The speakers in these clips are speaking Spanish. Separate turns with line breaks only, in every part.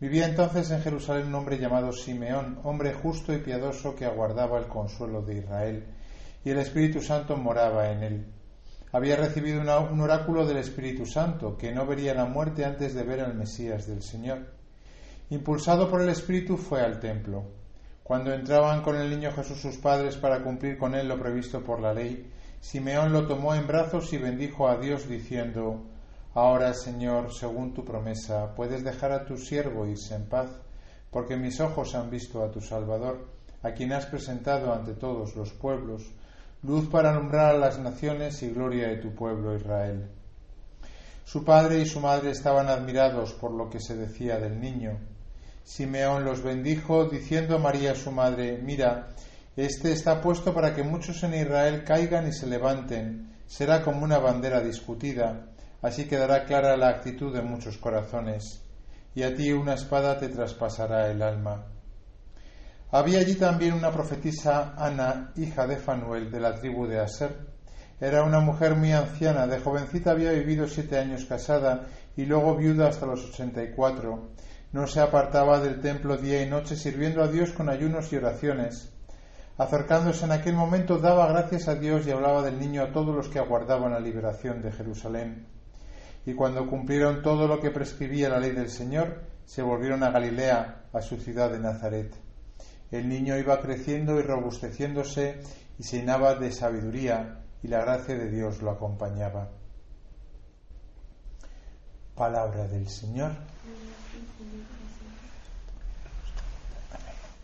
Vivía entonces en Jerusalén un hombre llamado Simeón, hombre justo y piadoso que aguardaba el consuelo de Israel, y el Espíritu Santo moraba en él. Había recibido un oráculo del Espíritu Santo, que no vería la muerte antes de ver al Mesías del Señor. Impulsado por el Espíritu fue al templo. Cuando entraban con el niño Jesús sus padres para cumplir con él lo previsto por la ley, Simeón lo tomó en brazos y bendijo a Dios diciendo, Ahora, Señor, según tu promesa, puedes dejar a tu siervo irse en paz, porque mis ojos han visto a tu Salvador, a quien has presentado ante todos los pueblos, luz para alumbrar a las naciones y gloria de tu pueblo Israel. Su padre y su madre estaban admirados por lo que se decía del niño. Simeón los bendijo, diciendo a María su madre, Mira, este está puesto para que muchos en Israel caigan y se levanten, será como una bandera discutida Así quedará clara la actitud de muchos corazones, y a ti una espada te traspasará el alma. Había allí también una profetisa Ana, hija de Fanuel, de la tribu de Aser. Era una mujer muy anciana, de jovencita había vivido siete años casada y luego viuda hasta los ochenta y cuatro. No se apartaba del templo día y noche sirviendo a Dios con ayunos y oraciones. Acercándose en aquel momento daba gracias a Dios y hablaba del niño a todos los que aguardaban la liberación de Jerusalén y cuando cumplieron todo lo que prescribía la ley del Señor, se volvieron a Galilea, a su ciudad de Nazaret. El niño iba creciendo y robusteciéndose y se llenaba de sabiduría, y la gracia de Dios lo acompañaba. Palabra del Señor.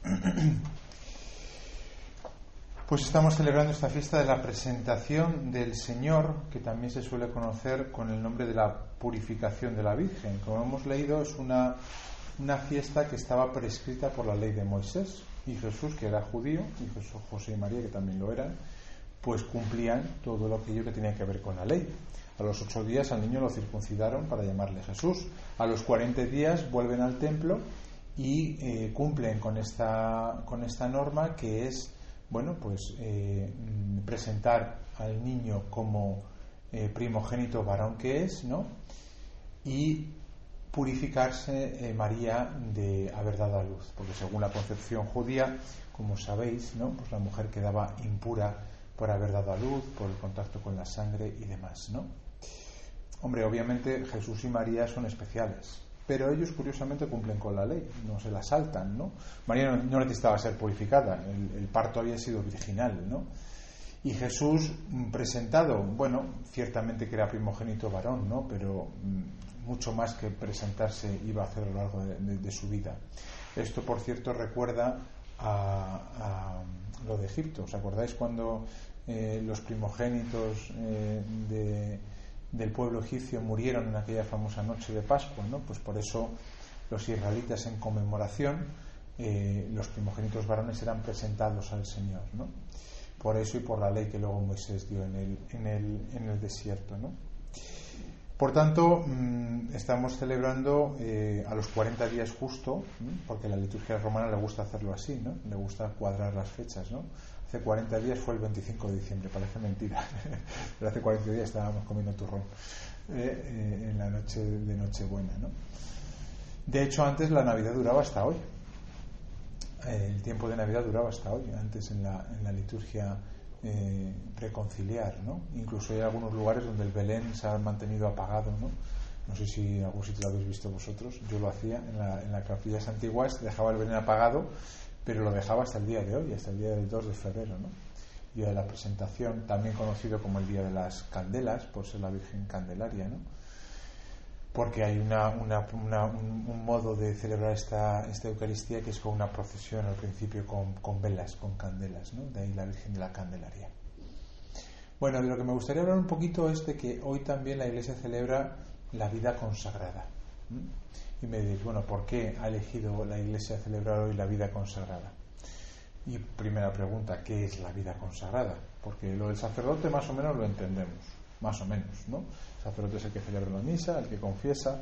Pues estamos celebrando esta fiesta de la presentación del Señor, que también se suele conocer con el nombre de la purificación de la Virgen. Como hemos leído, es una, una fiesta que estaba prescrita por la ley de Moisés. Y Jesús, que era judío, y Jesús, José y María, que también lo eran, pues cumplían todo lo que tenía que ver con la ley. A los ocho días al niño lo circuncidaron para llamarle Jesús. A los cuarenta días vuelven al templo y eh, cumplen con esta, con esta norma que es bueno, pues eh, presentar al niño como eh, primogénito varón que es, ¿no? Y purificarse eh, María de haber dado a luz, porque según la concepción judía, como sabéis, ¿no? Pues la mujer quedaba impura por haber dado a luz, por el contacto con la sangre y demás, ¿no? Hombre, obviamente Jesús y María son especiales, pero ellos curiosamente cumplen con la ley, no se la saltan, ¿no? María no, necesitaba ser purificada, el, parto había sido virginal, ¿no? Y Jesús mm, presentado, bueno, ciertamente que era primogénito varón, ¿no? Pero mm, mucho más que presentarse iba a hacer a lo largo de, su vida. Esto, por cierto, recuerda a, lo de Egipto. ¿Os acordáis cuando eh, los primogénitos eh, de del pueblo egipcio murieron en aquella famosa noche de Pascua, ¿no? Pues por eso los israelitas en conmemoración, eh, los primogénitos varones eran presentados al Señor, ¿no? Por eso y por la ley que luego Moisés dio en el, en el, en el desierto, ¿no? Por tanto, mm, estamos celebrando eh, a los 40 días justo, porque la liturgia romana le gusta hacerlo así, ¿no? Le gusta cuadrar las fechas, ¿no? Hace 40 días fue el 25 de diciembre, parece mentira, pero hace 40 días estábamos comiendo turrón eh, eh, en la noche de Nochebuena. ¿no? De hecho, antes la Navidad duraba hasta hoy. El tiempo de Navidad duraba hasta hoy, antes en la, en la liturgia preconciliar. ¿no? Incluso hay algunos lugares donde el Belén se ha mantenido apagado. ¿no? No sé si en algún sitio lo habéis visto vosotros. Yo lo hacía en, la, en capillas antiguas, dejaba el Belén apagado pero lo dejaba hasta el día de hoy, hasta el día del 2 de febrero, ¿no? Día de la presentación, también conocido como el Día de las Candelas, por ser la Virgen Candelaria, ¿no? Porque hay una, un, modo de celebrar esta, esta Eucaristía que es con una procesión al principio con, con velas, con candelas, ¿no? De ahí la Virgen de la Candelaria. Bueno, de lo que me gustaría hablar un poquito es de que hoy también la Iglesia celebra la vida consagrada. y me diréis, bueno, ¿por qué ha elegido la Iglesia celebrar hoy la vida consagrada? Y primera pregunta, ¿qué es la vida consagrada? Porque lo del sacerdote más o menos lo entendemos, más o menos, ¿no? El sacerdote es el que celebra la misa, el que confiesa,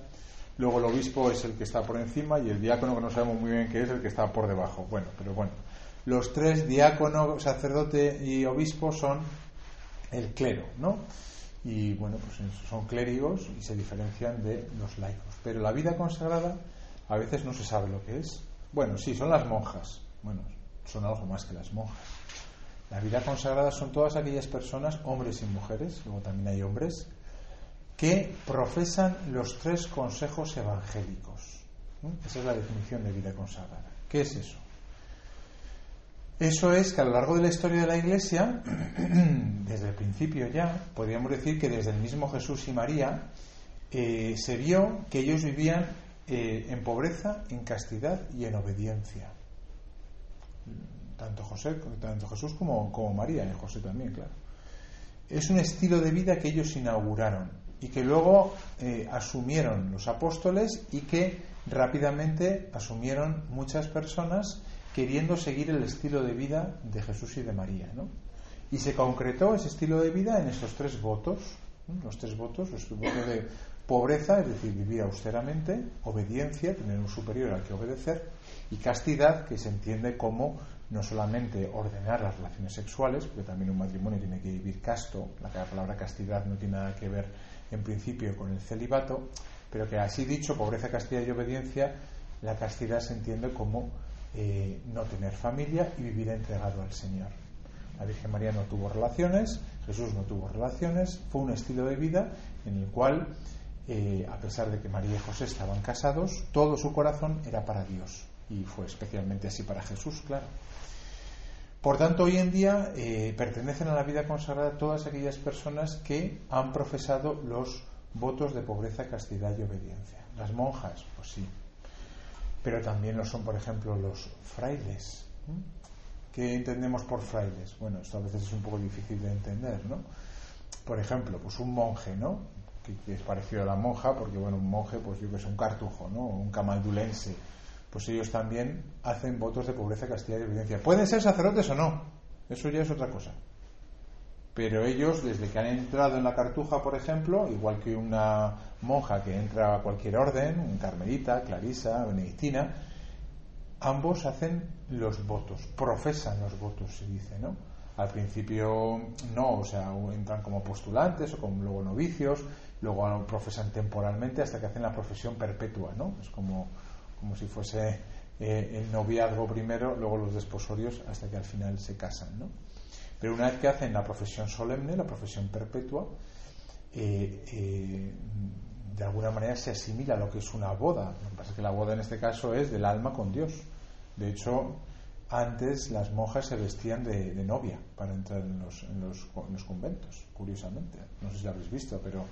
luego el obispo es el que está por encima y el diácono, que no sabemos muy bien qué es, el que está por debajo. Bueno, pero bueno, los tres, diácono, sacerdote y obispo, son el clero, ¿no? Y bueno, pues son clérigos y se diferencian de los laicos. Pero la vida consagrada a veces no se sabe lo que es. Bueno, sí, son las monjas. Bueno, son algo más que las monjas. La vida consagrada son todas aquellas personas, hombres y mujeres, luego también hay hombres, que profesan los tres consejos evangélicos. Esa es la definición de vida consagrada. ¿Qué es eso? Eso es que a lo largo de la historia de la Iglesia, desde el principio ya, podríamos decir que desde el mismo Jesús y María, eh, se vio que ellos vivían eh, en pobreza, en castidad y en obediencia. Tanto, José, tanto Jesús como, como María, y José también, claro. Es un estilo de vida que ellos inauguraron y que luego eh, asumieron los apóstoles y que rápidamente asumieron muchas personas queriendo seguir el estilo de vida de Jesús y de María. ¿no? Y se concretó ese estilo de vida en esos tres votos, los tres votos, los votos de pobreza, es decir, vivir austeramente, obediencia, tener un superior al que obedecer, y castidad, que se entiende como no solamente ordenar las relaciones sexuales, porque también un matrimonio tiene que vivir casto, la palabra castidad no tiene nada que ver en principio con el celibato, pero que así dicho, pobreza, castidad y obediencia, la castidad se entiende como eh, no tener familia y vivir entregado al Señor. La Virgen María no tuvo relaciones, Jesús no tuvo relaciones, fue un estilo de vida en el cual, eh, a pesar de que María y José estaban casados, todo su corazón era para Dios y fue especialmente así para Jesús, claro. Por tanto, hoy en día eh, pertenecen a la vida consagrada todas aquellas personas que han profesado los votos de pobreza, castidad y obediencia. Las monjas, pues sí, pero también lo son, por ejemplo, los frailes. ¿Qué entendemos por frailes? Bueno, esto a veces es un poco difícil de entender, ¿no? Por ejemplo, pues un monje, ¿no? Que, es parecido a la monja, porque bueno, un monje, pues yo que sé, un cartujo, ¿no? Un camaldulense. Pues ellos también hacen votos de pobreza, castidad y obediencia. Pueden ser sacerdotes o no, eso ya es otra cosa. Pero ellos, desde que han entrado en la cartuja, por ejemplo, igual que una monja que entra a cualquier orden, un carmelita, clarisa, benedictina, ambos hacen los votos, profesan los votos, se dice, ¿no? Al principio no, o sea, entran como postulantes o como luego novicios, luego profesan temporalmente hasta que hacen la profesión perpetua, ¿no? Es como, como si fuese eh, el noviazgo primero, luego los desposorios, hasta que al final se casan, ¿no? Pero una vez que hacen la profesión solemne, la profesión perpetua, eh, eh, de alguna manera se asimila a lo que es una boda. Lo que pasa es que la boda en este caso es del alma con Dios. De hecho, antes las monjas se vestían de, novia para entrar en los, en, los, conventos, curiosamente. No sé si lo habéis visto, pero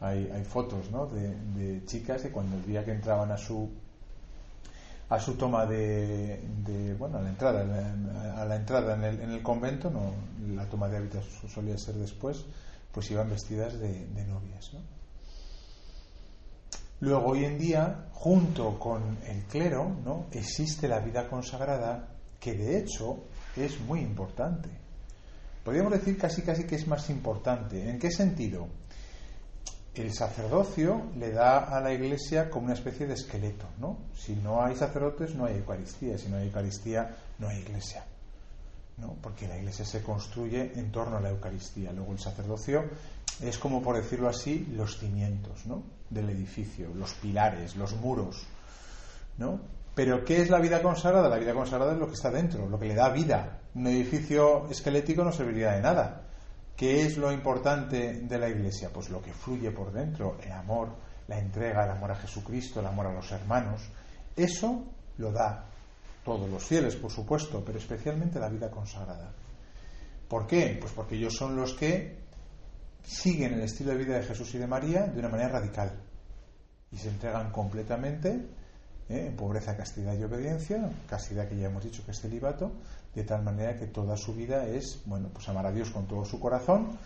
hay, fotos ¿no? de, de, chicas que cuando el día que entraban a su a su toma de, bueno a la entrada a la entrada en el, en el, convento no la toma de hábitos solía ser después pues iban vestidas de, novias luego hoy en día junto con el clero no existe la vida consagrada que de hecho es muy importante. Podríamos decir casi casi que es más importante. En qué sentido el sacerdocio le da a la iglesia como una especie de esqueleto, ¿no? Si no hay sacerdotes no hay Eucaristía, si no hay Eucaristía no hay iglesia, ¿no? Porque la iglesia se construye en torno a la Eucaristía. Luego el sacerdocio es como por decirlo así los cimientos, ¿no? Del edificio, los pilares, los muros, ¿no? Pero ¿qué es la vida consagrada? La vida consagrada es lo que está dentro, lo que le da vida. Un edificio esquelético no serviría de nada ¿Qué es lo importante de la Iglesia? Pues lo que fluye por dentro, el amor, la entrega, el amor a Jesucristo, el amor a los hermanos. Eso lo da todos los fieles, por supuesto, pero especialmente la vida consagrada. ¿Por qué? Pues porque ellos son los que siguen el estilo de vida de Jesús y de María de una manera radical y se entregan completamente ¿eh? pobreza, castidad y obediencia, castidad que ya hemos dicho que es celibato, de tal manera que toda su vida es, bueno, pues amar a Dios con todo su corazón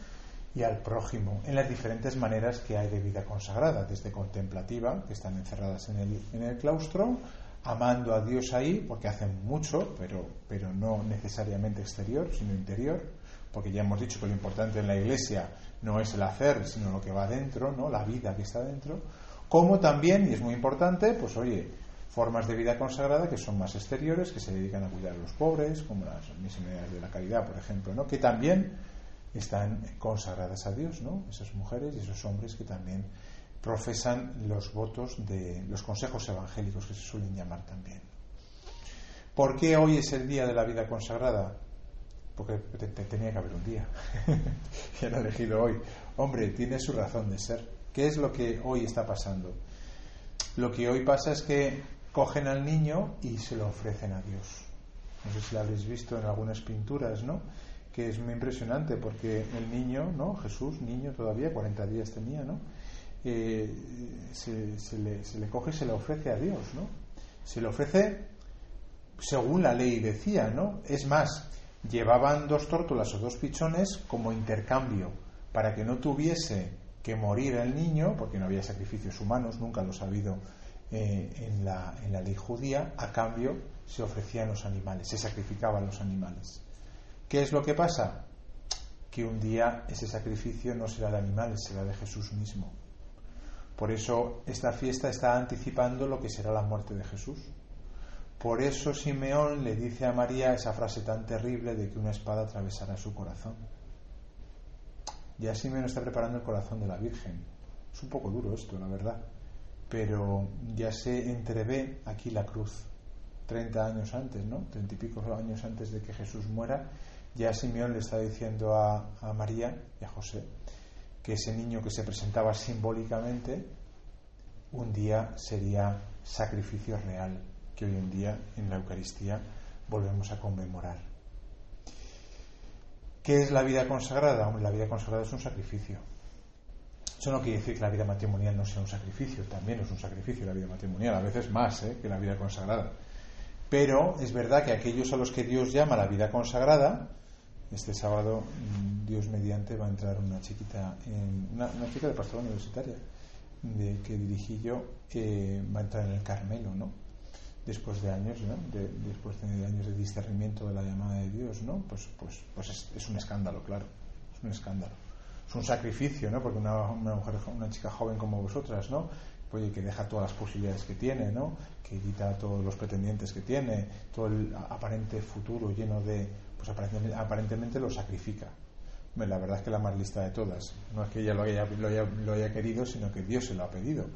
y al prójimo en las diferentes maneras que hay de vida consagrada, desde contemplativa, que están encerradas en el, en el claustro, amando a Dios ahí, porque hacen mucho, pero, pero no necesariamente exterior, sino interior, porque ya hemos dicho que lo importante en la iglesia no es el hacer, sino lo que va dentro, ¿no? la vida que está dentro, como también, y es muy importante, pues oye, formas de vida consagrada que son más exteriores, que se dedican a cuidar a los pobres, como las misioneras de la caridad, por ejemplo, ¿no? que también están consagradas a Dios, ¿no? Esas mujeres y esos hombres que también profesan los votos de los consejos evangélicos que se suelen llamar también. ¿Por qué hoy es el día de la vida consagrada? Porque tenía que haber un día. y han elegido hoy. Hombre, tiene su razón de ser. ¿Qué es lo que hoy está pasando? Lo que hoy pasa es que cogen al niño y se lo ofrecen a Dios. No sé si lo habéis visto en algunas pinturas, ¿no? que es muy impresionante porque el niño, ¿no? Jesús, niño todavía, 40 días tenía, ¿no? Eh, se, le, se, le, coge y se le ofrece a Dios, ¿no? Se le ofrece según la ley decía, ¿no? Es más, llevaban dos tórtolas o dos pichones como intercambio para que no tuviese que morir el niño, porque no había sacrificios humanos, nunca los ha habido eh, en, la, en la ley judía, a cambio se ofrecían los animales, se sacrificaban los animales. ¿Qué es lo que pasa? Que un día ese sacrificio no será de animales, será de Jesús mismo. Por eso esta fiesta está anticipando lo que será la muerte de Jesús. Por eso Simeón le dice a María esa frase tan terrible de que una espada atravesará su corazón. Ya Simeón está preparando el corazón de la Virgen. Es un poco duro esto, la verdad. Pero ya se entrevé aquí la cruz. Treinta años antes, ¿no? Treinta y pico años antes de que Jesús muera, ya Simeón le está diciendo a, María y a José que ese niño que se presentaba simbólicamente un día sería sacrificio real, que hoy en día en la Eucaristía volvemos a conmemorar. ¿Qué es la vida consagrada? la vida consagrada es un sacrificio. Eso no quiere decir que la vida matrimonial no sea un sacrificio, también es un sacrificio la vida matrimonial, a veces más ¿eh? que la vida consagrada. Pero es verdad que aquellos a los que Dios llama la vida consagrada, este sábado, mm, Dios mediante, va a entrar una chiquita, una, chica de pastora universitaria de, que dirigí yo, va a entrar en el Carmelo, ¿no? Después de años, ¿no? después de años de discernimiento de la llamada de Dios, ¿no? Pues, pues, pues es, un escándalo, claro, es un escándalo. Un sacrificio, ¿no? Porque una, una mujer, una chica joven como vosotras, ¿no? Oye, que deja todas las posibilidades que tiene, ¿no? Que evita todos los pretendientes que tiene, todo el aparente futuro lleno de pues aparentemente, lo sacrifica. La verdad es que la más lista de todas. No es que ella lo haya, lo haya, querido, sino que Dios se lo ha pedido.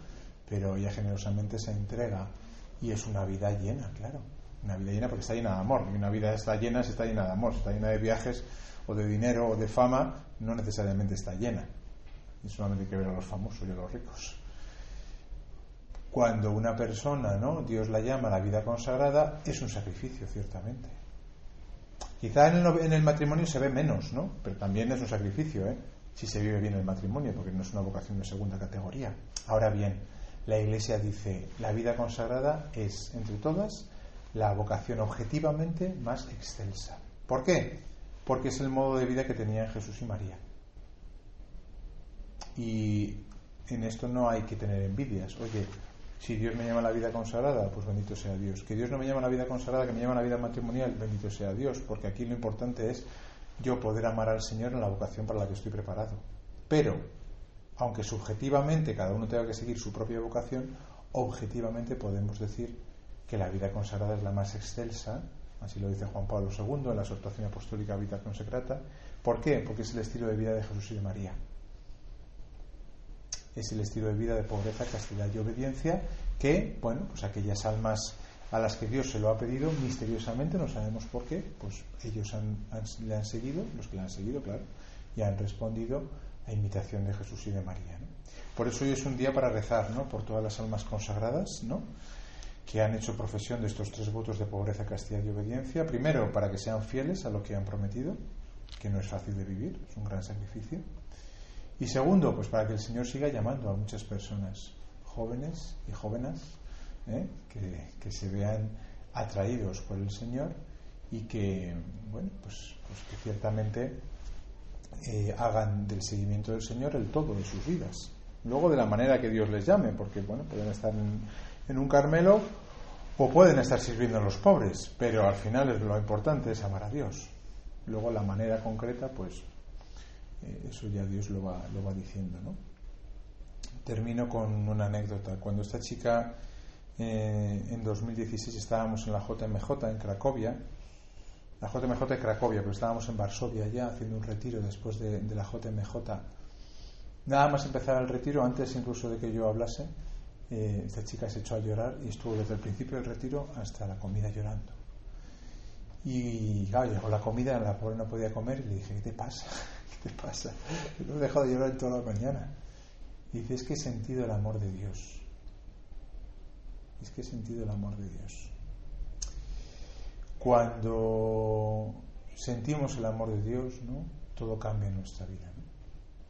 Pero ella generosamente se entrega y es una vida llena, claro. Una vida llena porque está llena de amor. Y una vida está llena si está llena de amor. Si está llena de viajes o de dinero o de fama, no necesariamente está llena. Y solamente hay que ver a los famosos y a los ricos. Cuando una persona, ¿no? Dios la llama a la vida consagrada, es un sacrificio, ciertamente. Quizá en el, matrimonio se ve menos, ¿no? Pero también es un sacrificio, ¿eh? Si se vive bien el matrimonio, porque no es una vocación de segunda categoría. Ahora bien, la Iglesia dice, la vida consagrada es, entre todas, la vocación objetivamente más excelsa. ¿Por qué? Porque es el modo de vida que tenían Jesús y María. Y en esto no hay que tener envidias. Oye, si Dios me llama a la vida consagrada, pues bendito sea Dios. Que Dios no me llama a la vida consagrada, que me llama a la vida matrimonial, bendito sea Dios, porque aquí lo importante es yo poder amar al Señor en la vocación para la que estoy preparado. Pero, aunque subjetivamente cada uno tenga que seguir su propia vocación, objetivamente podemos decir que la vida consagrada es la más excelsa, así lo dice Juan Pablo II en la exhortación apostólica Habitación Secreta. ¿Por qué? Porque es el estilo de vida de Jesús y de María es el estilo de vida de pobreza, castidad y obediencia que, bueno, pues aquellas almas a las que Dios se lo ha pedido misteriosamente, no sabemos por qué, pues ellos le han seguido, los que le han seguido, claro, y han respondido a imitación de Jesús y de María. Por eso hoy es un día para rezar, ¿no? Por todas las almas consagradas, ¿no? Que han hecho profesión de estos tres votos de pobreza, castidad y obediencia. Primero, para que sean fieles a lo que han prometido, que no es fácil de vivir, es un gran sacrificio. Y segundo, pues para que el Señor siga llamando a muchas personas, jóvenes y jóvenes, ¿eh? que, se vean atraídos por el Señor y que, bueno, pues, pues, que ciertamente eh, hagan del seguimiento del Señor el todo de sus vidas. Luego de la manera que Dios les llame, porque bueno, pueden estar en, un Carmelo o pueden estar sirviendo a los pobres, pero al final es, lo importante es amar a Dios. Luego la manera concreta, pues eh, eso ya Dios lo va, lo va diciendo, ¿no? Termino con una anécdota. Cuando esta chica eh, en 2016 estábamos en la JMJ en Cracovia, la JMJ de Cracovia, pero estábamos en Varsovia ya haciendo un retiro después de, la JMJ. Nada más empezar el retiro, antes incluso de que yo hablase, eh, esta chica se echó a llorar y estuvo desde el principio del retiro hasta la comida llorando. Y claro, llegó la comida, la pobre no podía comer y le dije, ¿qué te pasa? ¿Qué te pasa? No he dejado de llorar toda la mañana. Y dice, es que he sentido el amor de Dios. Es que he sentido el amor de Dios. Cuando sentimos el amor de Dios, ¿no? todo cambia en nuestra vida.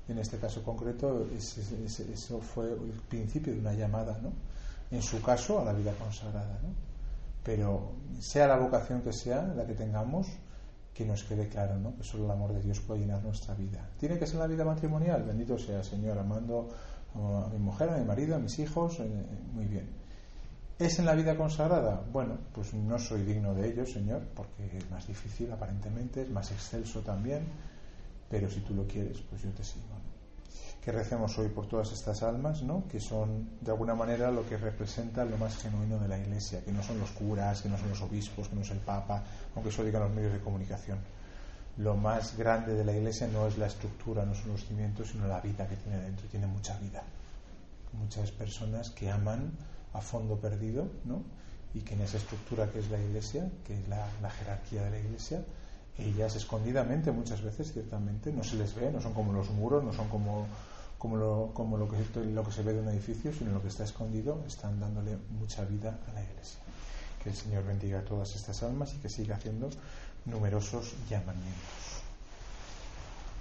En este caso concreto, eso fue el principio de una llamada, ¿no? en su caso, a la vida consagrada. ¿no? Pero sea la vocación que sea, la que tengamos, que nos quede claro ¿no? que solo el amor de Dios puede llenar nuestra vida. ¿Tiene que ser la vida matrimonial? Bendito sea, Señor, amando a mi mujer, a mi marido, a mis hijos, eh, muy bien. ¿Es en la vida consagrada? Bueno, pues no soy digno de ello, Señor, porque es más difícil aparentemente, es más excelso también, pero si tú lo quieres, pues yo te sigo. Que recemos hoy por todas estas almas, ¿no? que son de alguna manera lo que representa lo más genuino de la Iglesia, que no son los curas, que no son los obispos, que no es el Papa, aunque eso digan los medios de comunicación. Lo más grande de la Iglesia no es la estructura, no son los cimientos, sino la vida que tiene dentro, tiene mucha vida. Muchas personas que aman a fondo perdido, ¿no? y que en esa estructura que es la Iglesia, que es la, jerarquía de la Iglesia, ellas escondidamente muchas veces ciertamente no se les ve, no son como los muros, no son como, como, lo, como lo, que, lo que se ve de un edificio, sino lo que está escondido, están dándole mucha vida a la Iglesia. Que el Señor bendiga a todas estas almas y que siga haciendo numerosos llamamientos.